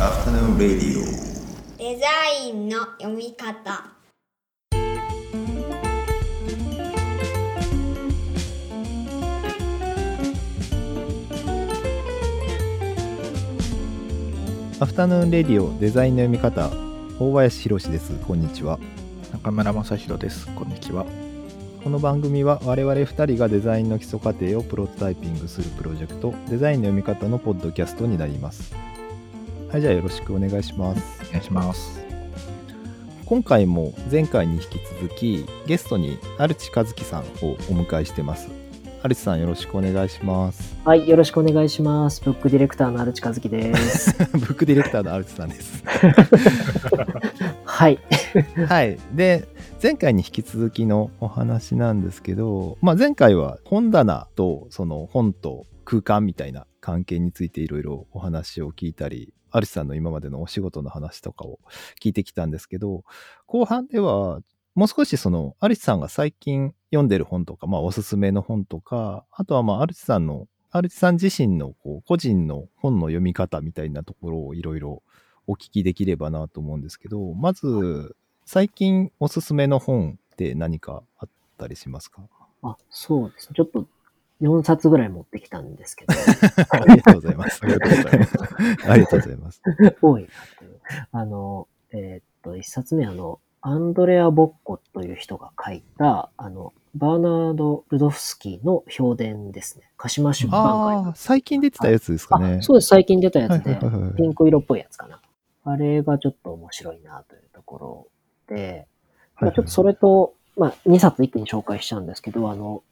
Afternoon Radio. デザインの読み方。アフタヌーンレディオデザインの読み方。大林博です。こんにちは。中村正弘です。こんにちは。この番組は我々2人がデザインの基礎過程をプロトタイピングするプロジェクトデザインの読み方のポッドキャストになりますはいじゃあよろしくお願いしますお願いします。今回も前回に引き続きゲストにアルチ和樹さんをお迎えしてますアルチさんよろしくお願いしますはい、よろしくお願いします。ブックディレクターのアルチカズキです。ブックディレクターのアルチさんですはい。はい。で、前回に引き続きのお話なんですけど、まあ、前回は本棚とその本と空間みたいな関係についていろいろお話を聞いたり、アルチさんの今までのお仕事の話とかを聞いてきたんですけど、後半ではもう少しそのアルチさんが最近読んでる本とか、まあおすすめの本とか、あとはまあアルチさんの、アルチさん自身のこう個人の本の読み方みたいなところをいろいろお聞きできればなと思うんですけど、まず、最近おすすめの本って何かあったりしますか？あ、そうですね。ちょっと4冊ぐらい持ってきたんですけど、ありがとうございます。ありがとうございます。ありがとうございます。多いなっていう。あの、えーっと、1冊目あの、アンドレア・ボッコという人が書いた、あの、バーナード・ルドフスキーの評伝ですね。鹿島出版会ああ、最近出てたやつですかね。あ、そうです。最近出たやつで、ピンク色っぽいやつかな。あれがちょっと面白いなというところで、まあ、ちょっとそれと、まあ、2冊一気に紹介しちゃうんですけど、あの、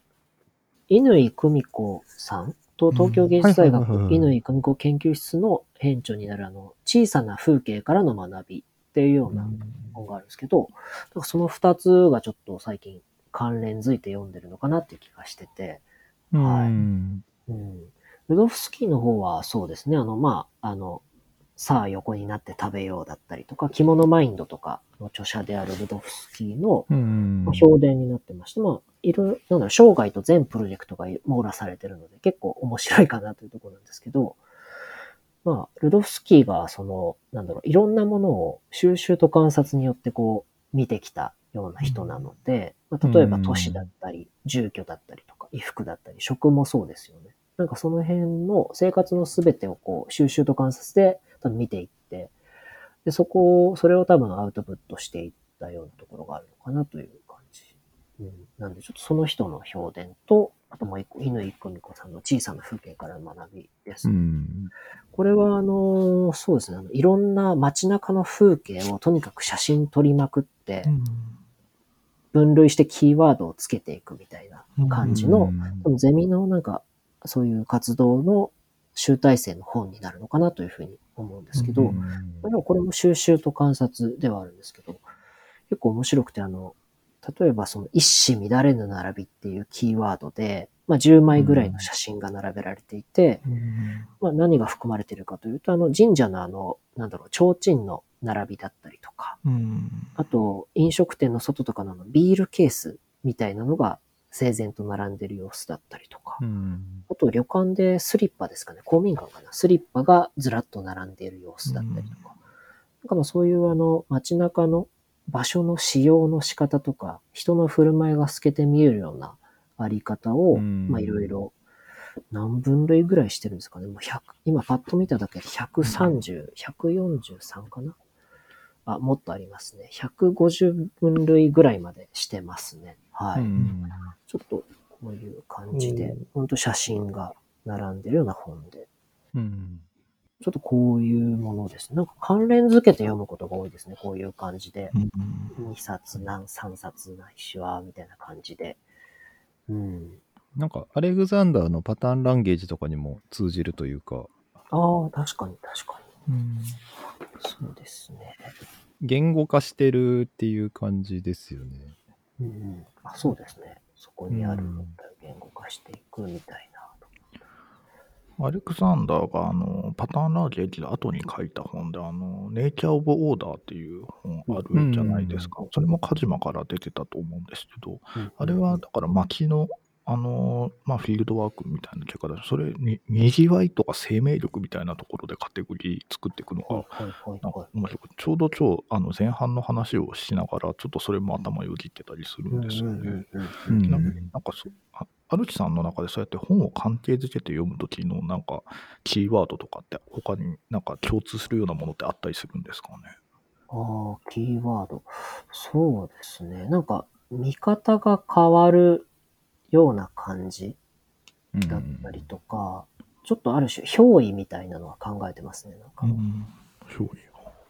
乾久美子さんと東京芸術大学乾久美子研究室の編長になるあの、小さな風景からの学びっていうような本があるんですけど、かその2つがちょっと最近関連づいて読んでるのかなっていう気がしてて、うん。はい。うん。ルドフスキーの方はそうですね、あの、まあ、あの、さあ横になって食べようだったりとか、着物マインドとかの著者であるルドフスキーのうん。評伝になってまして、まあ、いろいろ、なんだろう、生涯と全プロジェクトが網羅されてるので、結構面白いかなというところなんですけど、まあ、ルドフスキーが、その、なんだろう、いろんなものを収集と観察によってこう、見てきたような人なので、まあ、例えば都市だったり、住居だったりとか、衣服だったり、食もそうですよね。なんかその辺の生活のすべてをこう、収集と観察で多分見ていって、で、そこを、それを多分アウトプットしていったようなところがあるのかなという感じ。うん。なんで、ちょっとその人の評伝と、あともう一個、乾久美子さんの小さな風景からの学びです。うん。これは、あの、そうですね、あの、いろんな街中の風景をとにかく写真撮りまくって、分類してキーワードをつけていくみたいな感じの、ゼミのなんか、そういう活動の集大成の本になるのかなというふうに思うんですけど、でもこれも収集と観察ではあるんですけど、結構面白くて、あの、例えばその一糸乱れぬ並びっていうキーワードで、まあ10枚ぐらいの写真が並べられていて、まあ何が含まれているかというと、あの神社のあの、なんだろう、提灯の並びだったりとか、あと飲食店の外とかのビールケースみたいなのが整然と並んでる様子だったりとか、うん。あと旅館でスリッパですかね、公民館かな、スリッパがずらっと並んでいる様子だったりとか、なんかまあそういうあの街中の場所の使用の仕方とか、人の振る舞いが透けて見えるようなあり方を、うんまあいろいろ何分類ぐらいしてるんですかね。もう100今パッと見ただけで130、143かなあ、もっとありますね。150分類ぐらいまでしてますね。はい。うんちょっとこういう感じでうん、本当写真が並んでるような本で、うん。ちょっとこういうものですね。なんか関連づけて読むことが多いですね。こういう感じで。2冊、何、3冊ないしは、みたいな感じで。うん。なんか、アレグザンダーのパターンランゲージとかにも通じるというか、ああ、確かに確かに。そうですね。言語化してるっていう感じですよね。うんうん。あ、そうですね。そこにあるのを言語化していくみたいな。アレクサンダーがあのパターンラーゲージの後に書いた本で、あの、ネイチャー・オブ・オーダーっていう本あるじゃないですか。それもカジマから出てたと思うんですけど、あれはだから街のあのーまあ、フィールドワークみたいな結果だそれに、にぎわいとか生命力みたいなところでカテゴリー作っていくのが、なんかは面白くちょうど超あの前半の話をしながら、ちょっとそれも頭よぎってたりするい。んですよね。なんかそあアルチさんの中でそうやって本を関係づけて読むときのなんかキーワードとかって他になんか共通するようなものってあったりするんですかね？ああ、キーワード。そうですね。なんか、見方が変わるような感じうんだったりとか、ちょっとある種、憑依みたいなのは考えてますね。なんか、ん。そう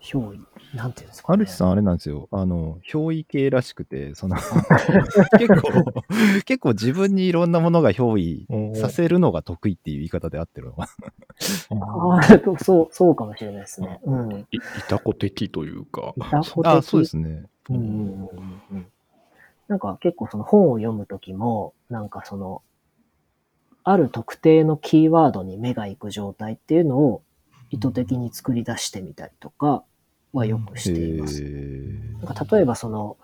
憑依。なんていうんですかね。アルチさんあれなんですよ。あの、憑依系らしくて、その、結構、結構自分にいろんなものが憑依させるのが得意っていう言い方で合ってるのかああ、とそう、そうかもしれないですね。うん。いいたこ的というかい。たこな。あ、的そうですね。うんうんうんうんうん。なんか結構その本を読むときも、なんかその、ある特定のキーワードに目が行く状態っていうのを意図的に作り出してみたりとかはよくへしています。ーなんか例えばその、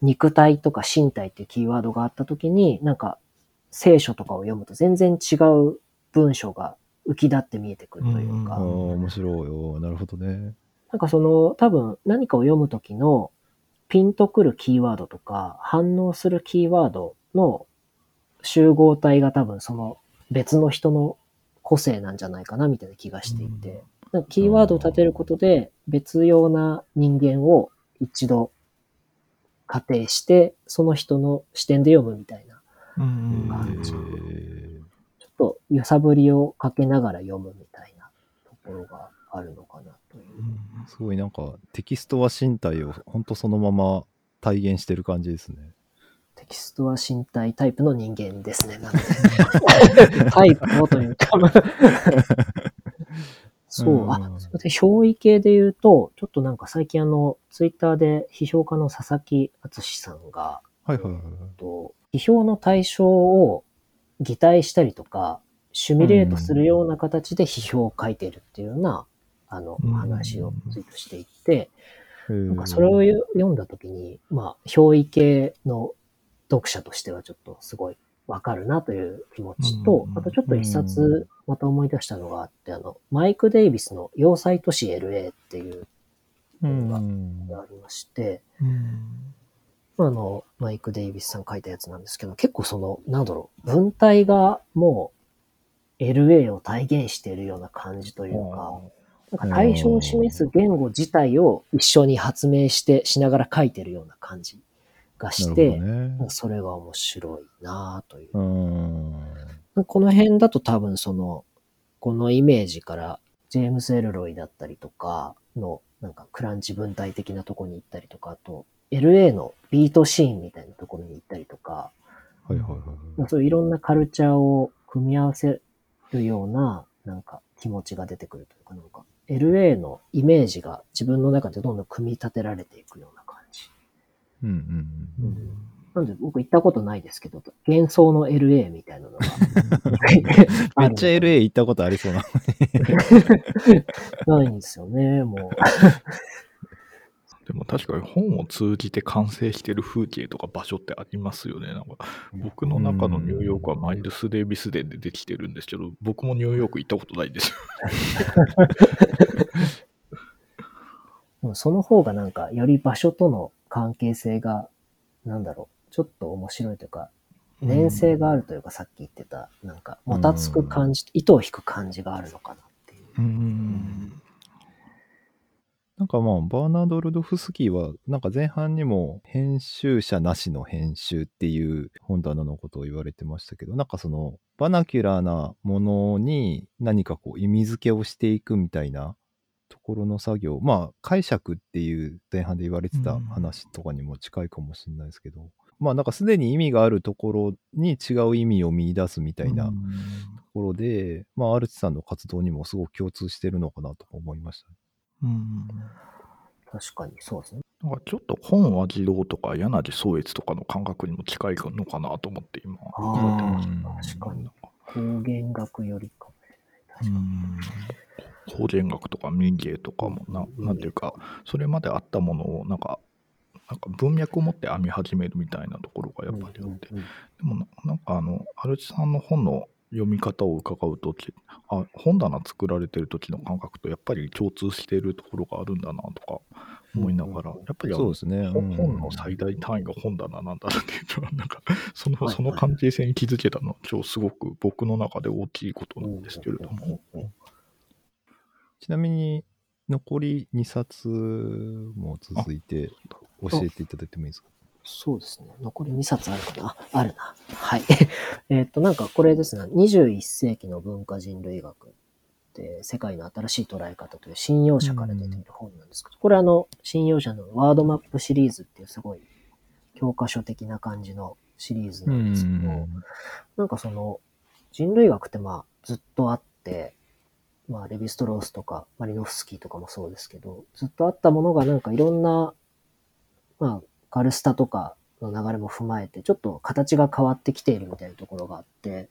肉体とか身体っていうキーワードがあったときに、なんか聖書とかを読むと全然違う文章が浮き立って見えてくるというか、ああ、面白いよ。なるほどね。なんかその、多分何かを読むときのピンとくるキーワードとか、反応するキーワードの集合体が多分その別の人の個性なんじゃないかなみたいな気がしていて、なんかキーワードを立てることで別用な人間を一度仮定して、その人の視点で読むみたいな、うん。感じちょっと揺さぶりをかけながら読むみたいなところがあるのかなという。すごいなんかテキストは身体を本当そのまま体現してる感じですね。テキストは身体タイプの人間ですね。なので。タイプのというか。そう、あう、んそれで憑依系で言うと、ちょっとなんか最近あの、ツイッターで批評家の佐々木敦さんが、はいはいはい。と批評の対象を擬態したりとか、シミュレートするような形で批評を書いてるっていうような、あのうん、話をツイートしていて、ななんかそれを読んだときに、まあ、憑依系の読者としてはちょっとすごいわかるなという気持ちとう、ん。あとちょっと一う冊また思い出したのがあって、あの、マイク・デイビスの要塞都市 LA っていううん。のがありまして、うん。まああの、マイク・デイビスさん書いたやつなんですけど、結構その、なんだろう、文体がもう LA を体現しているような感じというか、なんか対象を示す言語自体を一緒に発明して、しながら書いてるような感じがして、どね。それが面白いなぁという。うん。この辺だと多分その、このイメージから、ジェームス・エルロイだったりとかの、なんかクランチ文体的なところに行ったりとか、あと、LA のビートシーンみたいなところに行ったりとか、はいはいはい。そういろんなカルチャーを組み合わせるような、なんか気持ちが出てくるというか、なんか LA のイメージが自分の中でどんどん組み立てられていくような感じ。うんうんうん。なんで僕行ったことないですけど、幻想の LA みたいなのが。めっちゃ LA 行ったことありそうな。ないんですよね、もう。確かに本を通じて完成してる風景とか場所ってありますよね。なんか僕の中のニューヨークはマイルス・デイビスデーでできてるんですけど、僕もニューヨーク行ったことないんですよ。でもその方がなんか、より場所との関係性が、なんだろう、ちょっと面白いというか、粘性があるというか、さっき言ってた、なんか、もたつく感じ、糸を引く感じがあるのかなっていう。うん。なんかまあ、バーナード・ルドフスキーは、なんか前半にも編集者なしの編集っていう本棚のことを言われてましたけど、なんかその、バナキュラーなものに何かこう意味付けをしていくみたいなところの作業、まあ、解釈っていう前半で言われてた話とかにも近いかもしれないですけど、まあなんかすでに意味があるところに違う意味を見出すみたいなところで、まあ、アルチさんの活動にもすごく共通してるのかなと思いました。うん確かに、そうですね。なんかちょっと本は自動とか柳宗悦とかの感覚にも近いのかなと思って今あ思ってましー確かに。た。方言学よりかもしれない。確かに。方言学とか民芸とかもな、なんていうか、それまであったものをなんかなんか文脈を持って編み始めるみたいなところがやっぱりあって、でもななんかあの、アルチさんの本の読み方を伺うとき、あ、本棚作られてる時の感覚とやっぱり共通しているところがあるんだなとか思いながら、やっぱりそうですね。本うん本の最大単位が本棚なんだなっていうのは、なんか、その、はいその関係性に気づけたのは、超すごく僕の中で大きいことなんですけれども。ちなみに、残り2冊も続いて教えていただいてもいいですか？そうですね。残り2冊あるかなあ、あるな。はい。えっと、なんかこれですね。21世紀の文化人類学って世界の新しい捉え方という信用者から出ている本なんですけど、これあの、信用者のワードマップシリーズっていうすごい教科書的な感じのシリーズなんですけど、なんかその、人類学ってまあずっとあって、まあレヴィストロースとかマリノフスキーとかもそうですけど、ずっとあったものがなんかいろんな、まあガルスタとかの流れも踏まえて、ちょっと形が変わってきているみたいなところがあって、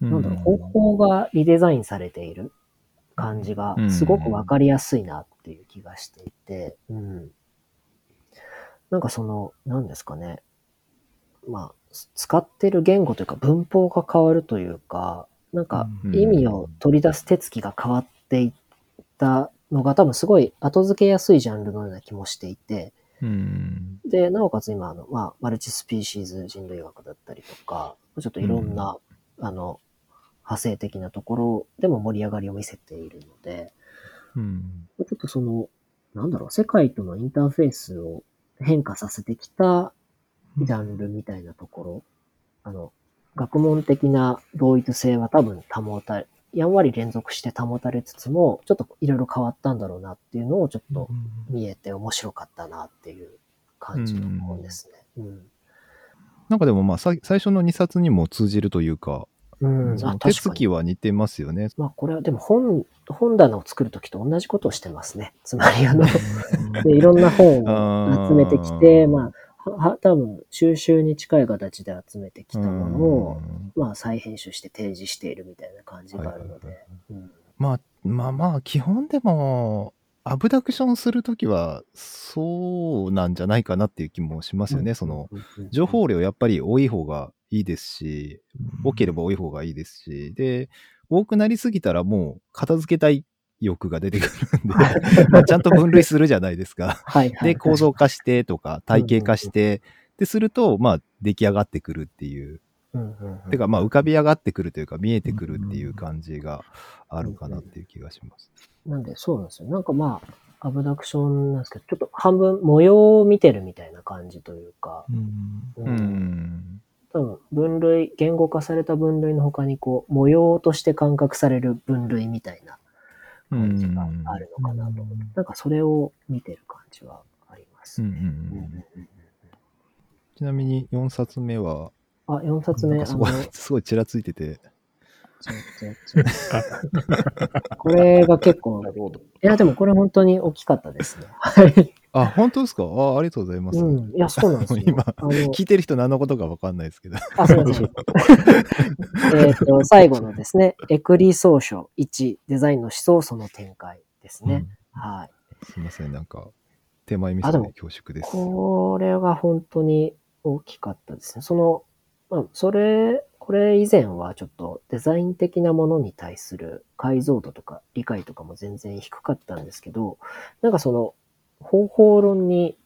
なんだろう、方法がリデザインされている感じがすごくわかりやすいなっていう気がしていて、うん。なんかその、何ですかね。まあ、使ってる言語というか文法が変わるというか、なんかうん意味を取り出す手つきが変わっていったのが多分すごい後付けやすいジャンルのような気もしていて、うん。で、なおかつ今、あの、まあ、マルチスピーシーズ人類学だったりとか、ちょっといろんな、あの、派生的なところでも盛り上がりを見せているので、うん。ちょっとその、なんだろう、世界とのインターフェースを変化させてきたジャンルみたいなところ、あの、学問的な同一性は多分保たれ、やんわり連続して保たれつつも、ちょっといろいろ変わったんだろうなっていうのをちょっと見えて面白かったなっていう感じの本ですね。うん。なんかでもまあさ最初の2冊にも通じるというか、うん、手つき。は似てますよね。まあこれはでも本、本棚を作るときと同じことをしてますね。つまりあの、でいろんな本を集めてきて、まあ、はは多分収集に近い形で集めてきたものを、まあ再編集して提示しているみたいな感じがあるので。うんまあまあまあ基本でもアブダクションするときはそうなんじゃないかなっていう気もしますよね。その情報量やっぱり多い方がいいですし、多ければ多い方がいいですし、で、多くなりすぎたらもう片付けたい欲が出てくるんで、まあちゃんと分類するじゃないですか。はいはい。で、構造化してとか体系化して、で、すると、まあ出来上がってくるっていう、うんうんうんてかまあ浮かび上がってくるというか見えてくるっていう感じがあるかなっていう気がします。なんで、そうなんですよ。なんかまあ、アブダクションなんですけど、ちょっと半分模様を見てるみたいな感じというか、うんううんん。多分分類、言語化された分類の他にこう、模様として感覚される分類みたいな感じがあるのかなと思って、なんかそれを見てる感じはあります。ちなみに4冊目は、あ、4冊目、すごい、すごいちらついてて、これが結構、いやでもこれ本当に大きかったですね。はい。あ、本当ですか？あありがとうございます。うん。いや、そうなんですよ。今あの聞いてる人何のことか分かんないですけど。あ、すみません。えっと、最後のですね、エクリ総書1、デザインの思想その展開ですね。はい。すいません、なんか、手前味あでも噌で恐縮です。これが本当に大きかったですね。その、まあ、それ、これ以前はちょっとデザイン的なものに対する解像度とか理解とかも全然低かったんですけど、なんかその方法論に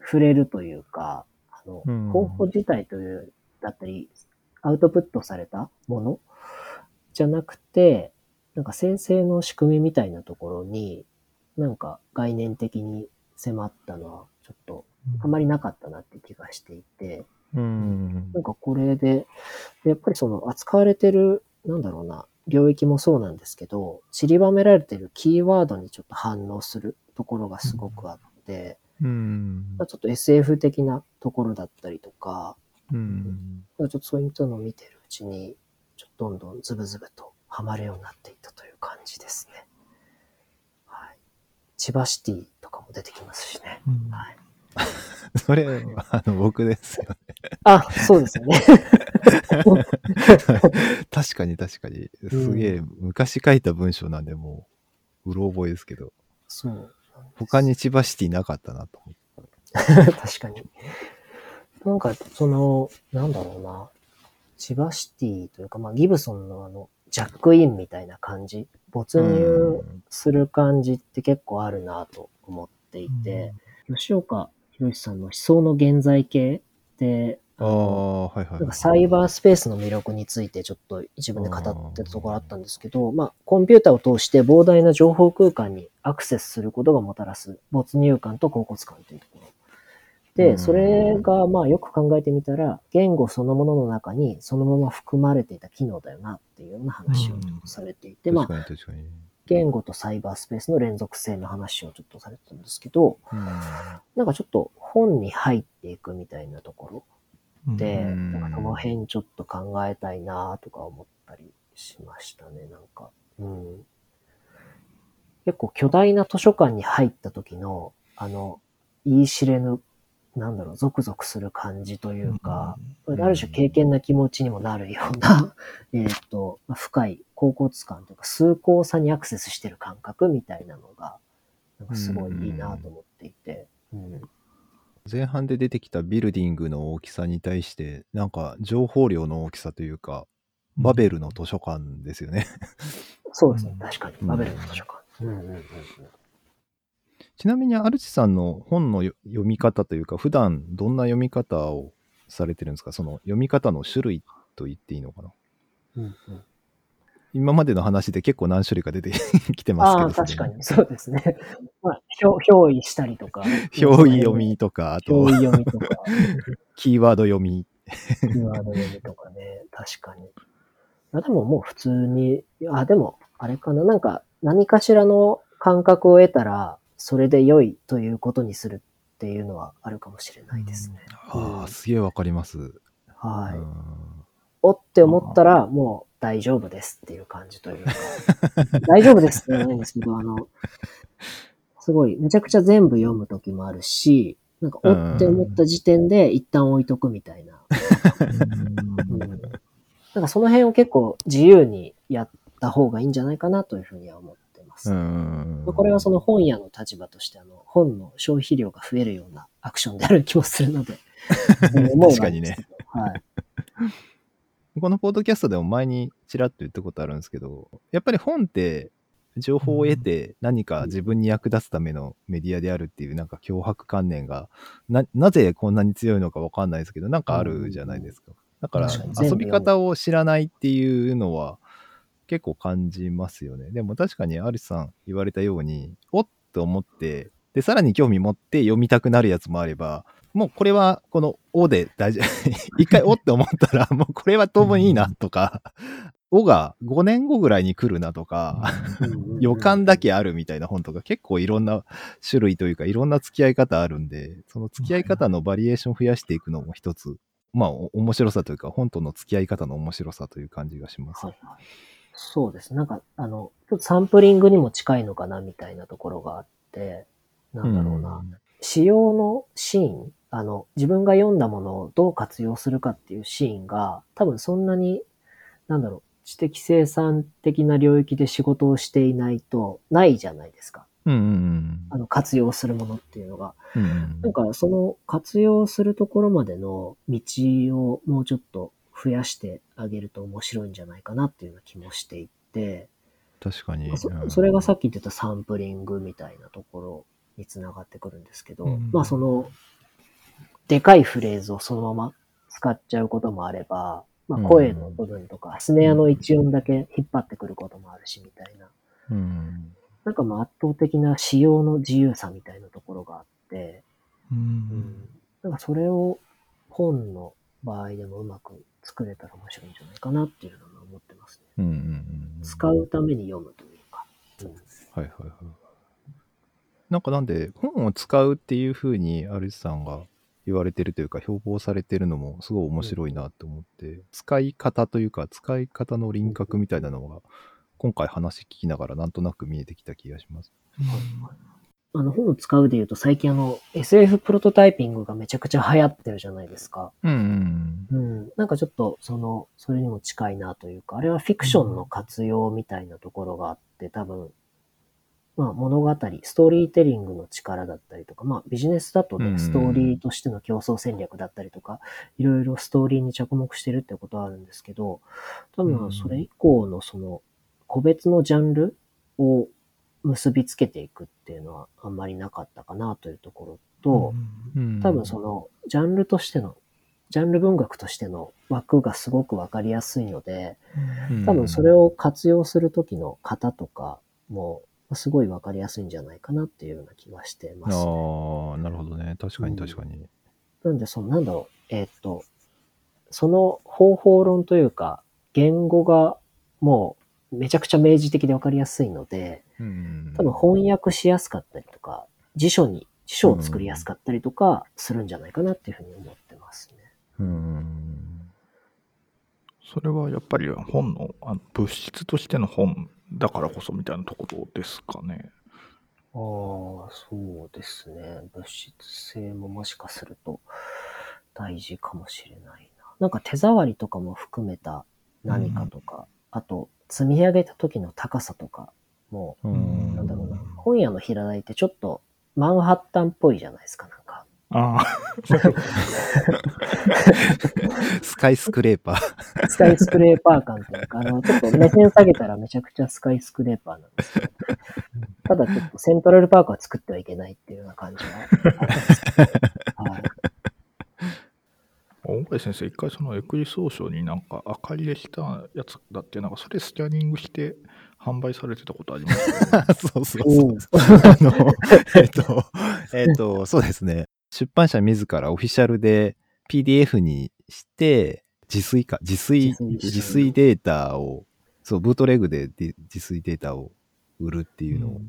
触れるというか、あのうん。方法自体という、だったり、アウトプットされたもの？じゃなくて、なんか先生の仕組みみたいなところに、なんか概念的に迫ったのは、ちょっとあまりなかったなって気がしていて、うん。なんかこれで、でやっぱりその扱われてる、なんだろうな、領域もそうなんですけど、散りばめられてるキーワードにちょっと反応するところがすごくあって、うんまあちょっと SF 的なところだったりとか、うんちょっとそういったのを見てるうちに、ちょっとどんどんズブズブとハマるようになっていったという感じですね。はい。千葉シティとかも出てきますしね。はい。それ、あの、僕ですよね。あ、そうですよね。確かに確かに。すげえ、昔書いた文章なんで、もう、うろ覚えですけど、そう。他に千葉シティなかったなと思って。確かに。なんか、その、なんだろうな。千葉シティというか、まあ、ギブソンのあの、ジャックインみたいな感じ、没入する感じって結構あるなと思っていて、吉岡弘さんの思想の現在形って、ああ、はいはい。なんかサイバースペースの魅力についてちょっと一文で語ってたところあったんですけど、まあ、コンピューターを通して膨大な情報空間にアクセスすることがもたらす没入感と恍惚感というところ。うんで、それがまあよく考えてみたら、言語そのものの中にそのまま含まれていた機能だよなっていうような話をされていて、ま確あ。言語とサイバースペースの連続性の話をちょっとされてたんですけど、うんなんかちょっと本に入っていくみたいなところで、うんなんかその辺ちょっと考えたいなとか思ったりしましたね、なんか。うん。結構巨大な図書館に入った時の、あの、言い知れぬ、なんだろう、ゾクゾクする感じというか、ある種経験な気持ちにもなるような、えっと、まあ深い恍惚感というか、崇高さにアクセスしてる感覚みたいなのが、なんかすごいいいなと思っていて、うん前半で出てきたビルディングの大きさに対して、なんか情報量の大きさというか、バベルの図書館ですよね。そうですねうん、確かに。うんバベルの図書館。うんうんうんうん。ちなみに、アルチさんの本のよ読み方というか、普段どんな読み方をされてるんですか？その読み方の種類と言っていいのかな？うんうん、今までの話で結構何種類か出て きてますけど。ああ、確かに。そうですね。まあ、表表意したりとか。表意読みとか、あと表意読みとか、キーワード読み。キーワード読みとかね。確かに。あでももう普通に、あ、でも、あれかな。なんか、何かしらの感覚を得たら、それで良いということにするっていうのはあるかもしれないですね。あうんあ、すげえわかります。はい。うんおって思ったら、もう大丈夫ですっていう感じというか、大丈夫ですって言わないんですけど、あの、すごい、めちゃくちゃ全部読む時もあるし、なんか、おって思った時点で一旦置いとくみたいな。うん、なんかその辺を結構自由にやった方がいいんじゃないかなというふうには思ってます。うん。これはその本屋の立場として、あの、本の消費量が増えるようなアクションである気もするので。確かにね。はい。このポッドキャストでも前にちらっと言ったことあるんですけど、やっぱり本って情報を得て何か自分に役立つためのメディアであるっていうなんか脅迫観念がな、なぜこんなに強いのかわかんないですけど、なんかあるじゃないですか。だから遊び方を知らないっていうのは結構感じますよね。でも確かにアリスさん言われたように、おっと思って、で、さらに興味持って読みたくなるやつもあれば、もうこれはこの「お」で大丈夫。一回「お」って思ったら、もうこれは当分いいなとか、おが5年後ぐらいに来るなとか、予感だけあるみたいな本とか結構いろんな種類というかいろんな付き合い方あるんで、その付き合い方のバリエーションを増やしていくのも一つ、まあお面白さというか本との付き合い方の面白さという感じがします。はいはい。そうです。なんか、あの、ちょっとサンプリングにも近いのかなみたいなところがあって、なんだろうな。使用のシーン、あの、自分が読んだものをどう活用するかっていうシーンが、多分そんなに、なんだろう、知的生産的な領域で仕事をしていないと、ないじゃないですか。うんうんうんあの、活用するものっていうのが。うんうんなんか、その活用するところまでの道をもうちょっと増やしてあげると面白いんじゃないかなっていうような気もしていて、確かに。そうんそれがさっき言ってたサンプリングみたいなところにつながってくるんですけど、うんまあその、でかいフレーズをそのまま使っちゃうこともあれば、まあ声の部分とか、スネアの一音だけ引っ張ってくることもあるしみたいな。うんなんかまあ圧倒的な使用の自由さみたいなところがあって、うんなんかそれを本の場合でもうまく作れたら面白いんじゃないかなっていうのは思ってますね。うんうんうん使うために読むというか。うんはいはいはい。なんかなんで、本を使うっていうふうに、アルスさんが言われてるというか、標榜されてるのもすごい面白いなって思って、使い方というか、使い方の輪郭みたいなのが、今回話聞きながらなんとなく見えてきた気がします。あの本を使うで言うと最近あの SF プロトタイピングがめちゃくちゃ流行ってるじゃないですか。うんうんうん。なんかちょっとその、それにも近いなというか、あれはフィクションの活用みたいなところがあって多分、まあ物語、ストーリーテリングの力だったりとか、まあビジネスだとうんね、ストーリーとしての競争戦略だったりとか、いろいろストーリーに着目してるってことはあるんですけど、多分それ以降のその個別のジャンルを結びつけていくっていうのはあんまりなかったかなというところと、うん多分そのジャンルとしての、ジャンル文学としての枠がすごくわかりやすいので、うん。多分それを活用する時の型とかもすごいわかりやすいんじゃないかなっていうような気がしてます、ね。ああ、なるほどね。確かに確かに。なんで、その、なんだろう、えーっと、その方法論というか、言語がもうめちゃくちゃ明示的でわかりやすいので、うん多分翻訳しやすかったりとか、辞書に、辞書を作りやすかったりとかするんじゃないかなっていうふうに思ってますね。うん。それはやっぱり本のあの物質としての本だからこそみたいなところですかね。ああ、そうですね。物質性ももしかすると大事かもしれないな。なんか手触りとかも含めた何かとか、あと積み上げた時の高さとかも、うんなんだろうな。本屋の平台ってちょっとマンハッタンっぽいじゃないですか、なんか。ああ、スカイスクレーパー。スカイスクレーパー感というか、あの、ちょっと目線下げたらめちゃくちゃスカイスクレーパーなんですけど、ただちょっとセントラルパークは作ってはいけないっていうような感じがあったんですけど、はい。大林先生、一回そのエクリ総書になんか明かりでしたやつだって、なんかそれスキャニングして販売されてたことありますよね そうそうおそうう。あの、えっと、えっと、そうですね。出版社自らオフィシャルで PDF にして、自炊か、自炊、自炊データを、そう、ブートレグでデ自炊データを売るっていうのを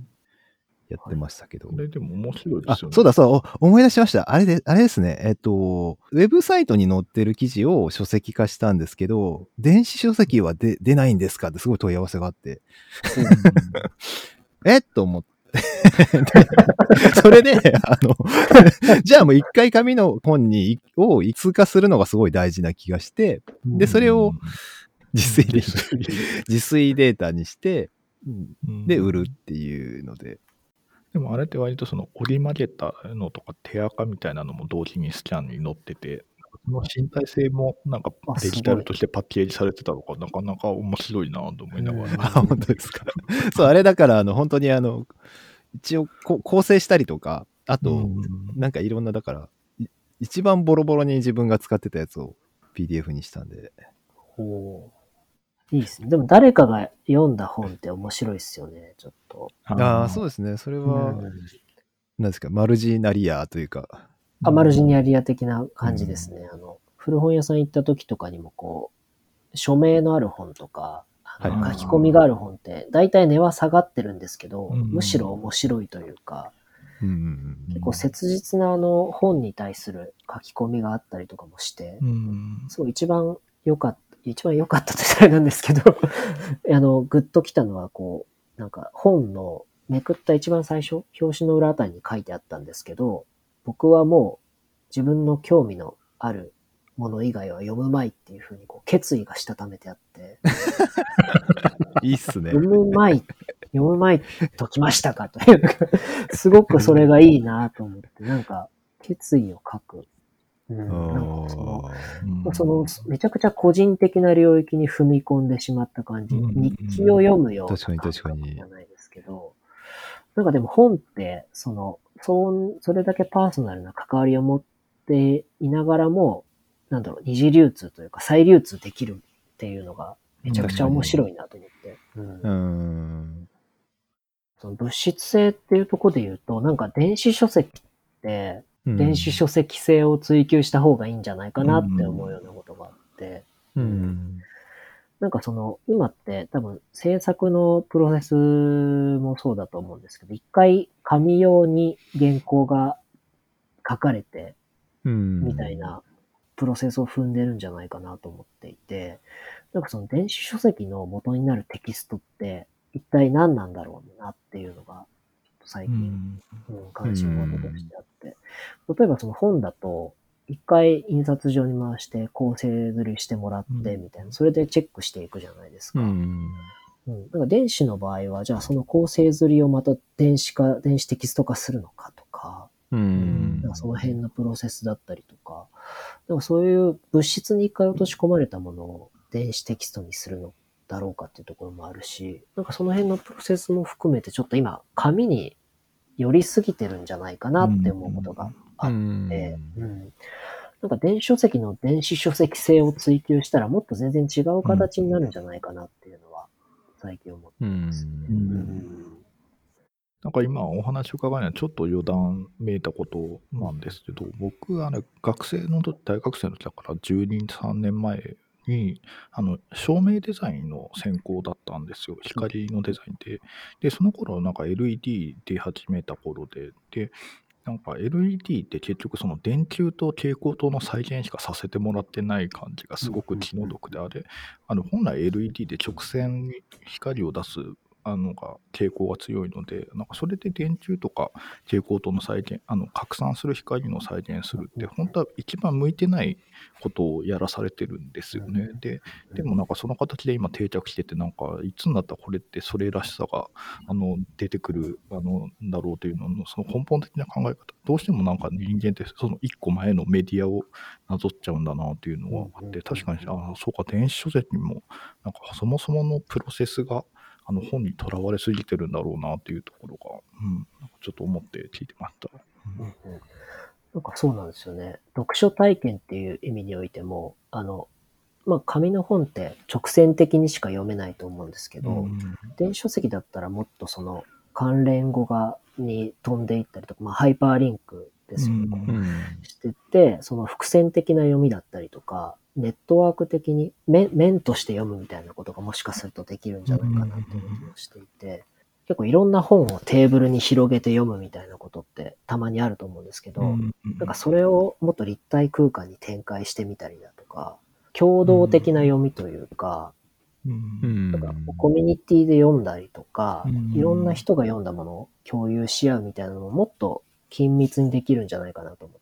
やってましたけど。これでも面白いであ、すよね。そうだそう、お思い出しました。あれで、あれですね。えっと、ウェブサイトに載ってる記事を書籍化したんですけど、電子書籍は出出ないんですかってすごい問い合わせがあって、えっと思って。それで、あの、じゃあもう一回紙の本に、を通過するのがすごい大事な気がして、でそれを自炊で、自炊データにして、うん。で、売るっていうので、でもあれって割とその折り曲げたのとか手垢みたいなのも同時にスキャンに載ってて、その身体性もなんかあデジタルとしてパッケージされてたのがなかなか面白いなと思いながら。あ、本当ですか。そう、あれだから、あの、本当にあの、一応こ構成したりとか、あと、うんなんかいろんな、だから、い一番ボロボロに自分が使ってたやつを PDF にしたんで、ほういいですね。でも誰かが読んだ本って面白いですよね、ちょっと。ああ、そうですね。それは、うんなんですか、マルジナリアというか、あ、マルジニアリア的な感じですね。あの、古本屋さん行った時とかにもこう、署名のある本とか、あのはい。書き込みがある本って、大体値は下がってるんですけど、うん。むしろ面白いというか、うんうん結構切実なあの本に対する書き込みがあったりとかもして、うん。そう、一番良かった、一番良かったって言ったらあれなんですけど、あの、グッときたのは、こう、なんか本のめくった一番最初、表紙の裏あたりに書いてあったんですけど、僕はもう自分の興味のあるもの以外は読むまいっていうふうにこう決意がしたためてあって、いいっすね。読むまい、読むまいときましたかという、すごくそれがいいなと思って、なんか決意を書く。うん、なんかその、うんその、めちゃくちゃ個人的な領域に踏み込んでしまった感じ。うん日記を読むような確かに確かに感覚じゃないですけど、なんかでも本って、その、そう、それだけパーソナルな関わりを持っていながらも、なんだろう、二次流通というか再流通できるっていうのがめちゃくちゃ面白いなと思って。うんうーん。その物質性っていうところで言うと、なんか電子書籍って、うん電子書籍性を追求した方がいいんじゃないかなって思うようなことがあって、うん。なんかその、今って多分制作のプロセスもそうだと思うんですけど、一回紙用に原稿が書かれて、うん。みたいなプロセスを踏んでるんじゃないかなと思っていて、なんかその電子書籍の元になるテキストって一体何なんだろうなっていうのが最う近、ん。うん、関心事としてあって、例えばその本だと、一回印刷所に回して構成刷りしてもらってうんみたいな、それでチェックしていくじゃないですか。うん。ううん。なんか電子の場合は、じゃあその構成刷りをまた電子化、電子テキスト化するのかとか、うんなんかその辺のプロセスだったりとか、なんかそういう物質に一回落とし込まれたものを電子テキストにするのだろうかっていうところもあるし、なんかその辺のプロセスも含めてちょっと今、紙に寄りすぎてるんじゃないかなって思うことがあって、うんなんか電子書籍の電子書籍性を追求したらもっと全然違う形になるんじゃないかなっていうのは最近思ってますね。うんうんなんか今お話を伺うのはちょっと余談めいたことなんですけど、僕はね、学生の時、大学生の時だから12、3年前に、あの、照明デザインの専攻だったんですよ。光のデザインで。で、その頃なんか LED 出始めた頃で、で、なんか LED って結局その電球と蛍光灯の再現しかさせてもらってない感じがすごく気の毒であれ、あの本来 LED で直線に光を出すあのが傾向が強いので、なんかそれで電柱とか蛍光灯の再現、あの拡散する光の再現するって、本当は一番向いてないことをやらされてるんですよね。で、でもなんかその形で今定着してて、なんかいつになったらこれってそれらしさがあの出てくるあのだろうというのの、その根本的な考え方、どうしてもなんか人間ってその一個前のメディアをなぞっちゃうんだなっていうのはあって、確かに、あそうか、電子書籍にも、なんかそもそものプロセスが、あの本にとらわれすぎてるんだろうなっていうところが、うん、ちょっと思って聞いてました。うんうんなんかそうなんですよね。読書体験っていう意味においても、あの、まあ、紙の本って直線的にしか読めないと思うんですけど、うん電子書籍だったらもっとその関連語がに飛んでいったりとか、まあ、ハイパーリンクですよね。してって、その伏線的な読みだったりとか、ネットワーク的に面面として読むみたいなことがもしかするとできるんじゃないかなという気もしていて、結構いろんな本をテーブルに広げて読むみたいなことってたまにあると思うんですけど、うんなんかそれをもっと立体空間に展開してみたりだとか、共同的な読みというか、うんうん。なんかコミュニティで読んだりとか、うん。いろんな人が読んだものを共有し合うみたいなのももっと緊密にできるんじゃないかなと思っ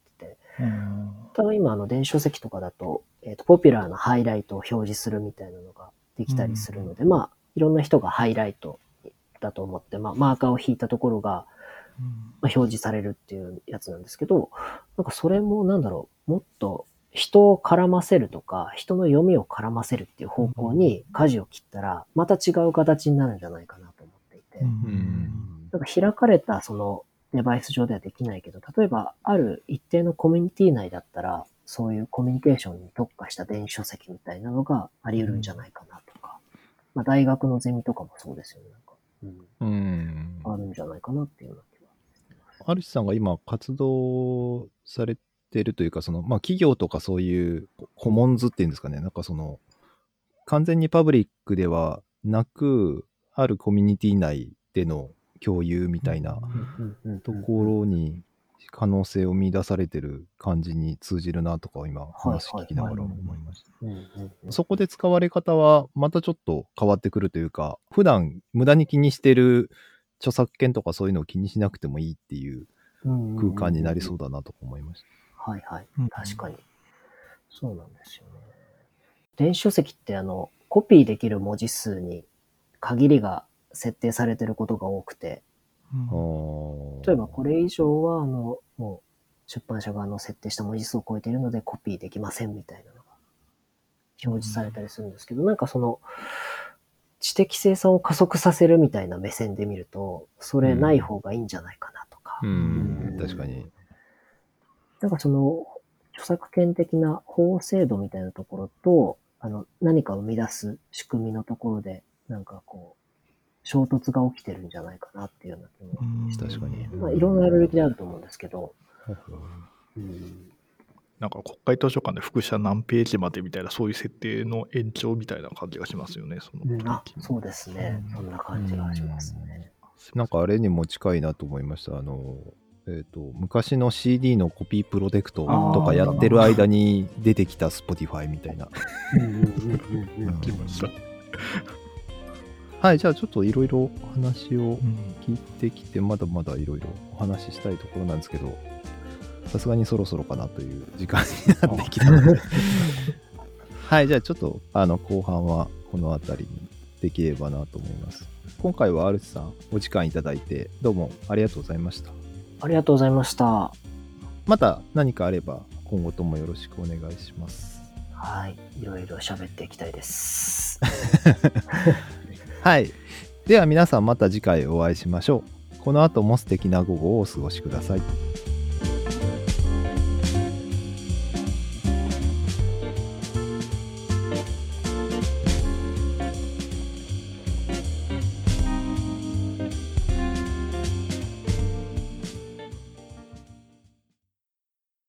てて、うん。多分今あの電子書籍とかだと、えっ、と、ポピュラーなハイライトを表示するみたいなのができたりするので、まあ、いろんな人がハイライトだと思って、まあ、マーカーを引いたところが、まあ、表示されるっていうやつなんですけど、なんかそれもなんだろう、もっと人を絡ませるとか、人の読みを絡ませるっていう方向に舵を切ったら、また違う形になるんじゃないかなと思っていて、なんか開かれたそのデバイス上ではできないけど、例えばある一定のコミュニティ内だったら、そういうコミュニケーションに特化した電子書籍みたいなのがあり得るんじゃないかなとか、まあ大学のゼミとかもそうですよね。なんか。うん。うん、あるんじゃないかなっていうような気は。アルシさんが今活動されてるというか、その、まあ企業とかそういうコモンズっていうんですかね、なんかその、完全にパブリックではなく、あるコミュニティ内での共有みたいなところに可能性を見出されてる感じに通じるなとか今話聞きながら思いました。そこで使われ方はまたちょっと変わってくるというか、普段無駄に気にしてる著作権とかそういうのを気にしなくてもいいっていう空間になりそうだなとか思いました。はいはいうん。確かに。そうなんですよね。電子書籍ってあの、コピーできる文字数に限りが設定されてることが多くて、例えばこれ以上はあの、もう出版社側の設定した文字数を超えているのでコピーできませんみたいなのが表示されたりするんですけど、なんかその、知的生産を加速させるみたいな目線で見ると、それない方がいいんじゃないかなとか。うん、確かに。なんかその、著作権的な法制度みたいなところと、あの、何か生み出す仕組みのところで、なんかこう、衝突が起きてるんじゃないかなっていうような気も。確かに。まあ、いろんな領域であると思うんですけど、うん、なんか国会図書館で副写何ページまでみたいな、そういう設定の延長みたいな感じがしますよね、そのあ、そうですね。そんな感じがしますね。なんかあれにも近いなと思いました。あの、えっ、と、昔の CD のコピープロテクトとかやってる間に出てきた Spotify みたいな。はい、じゃあちょっといろいろ話をうん聞いてきて、まだまだいろいろお話ししたいところなんですけど、さすがにそろそろかなという時間になってきたので、はい、じゃあちょっとあの後半はこの辺りにできればなと思います。今回はアルチさんお時間いただいてどうもありがとうございました。ありがとうございました。また何かあれば今後ともよろしくお願いします。はい。いろいろ喋っていきたいです。はい。では皆さんまた次回お会いしましょう。この後も素敵な午後をお過ごしください。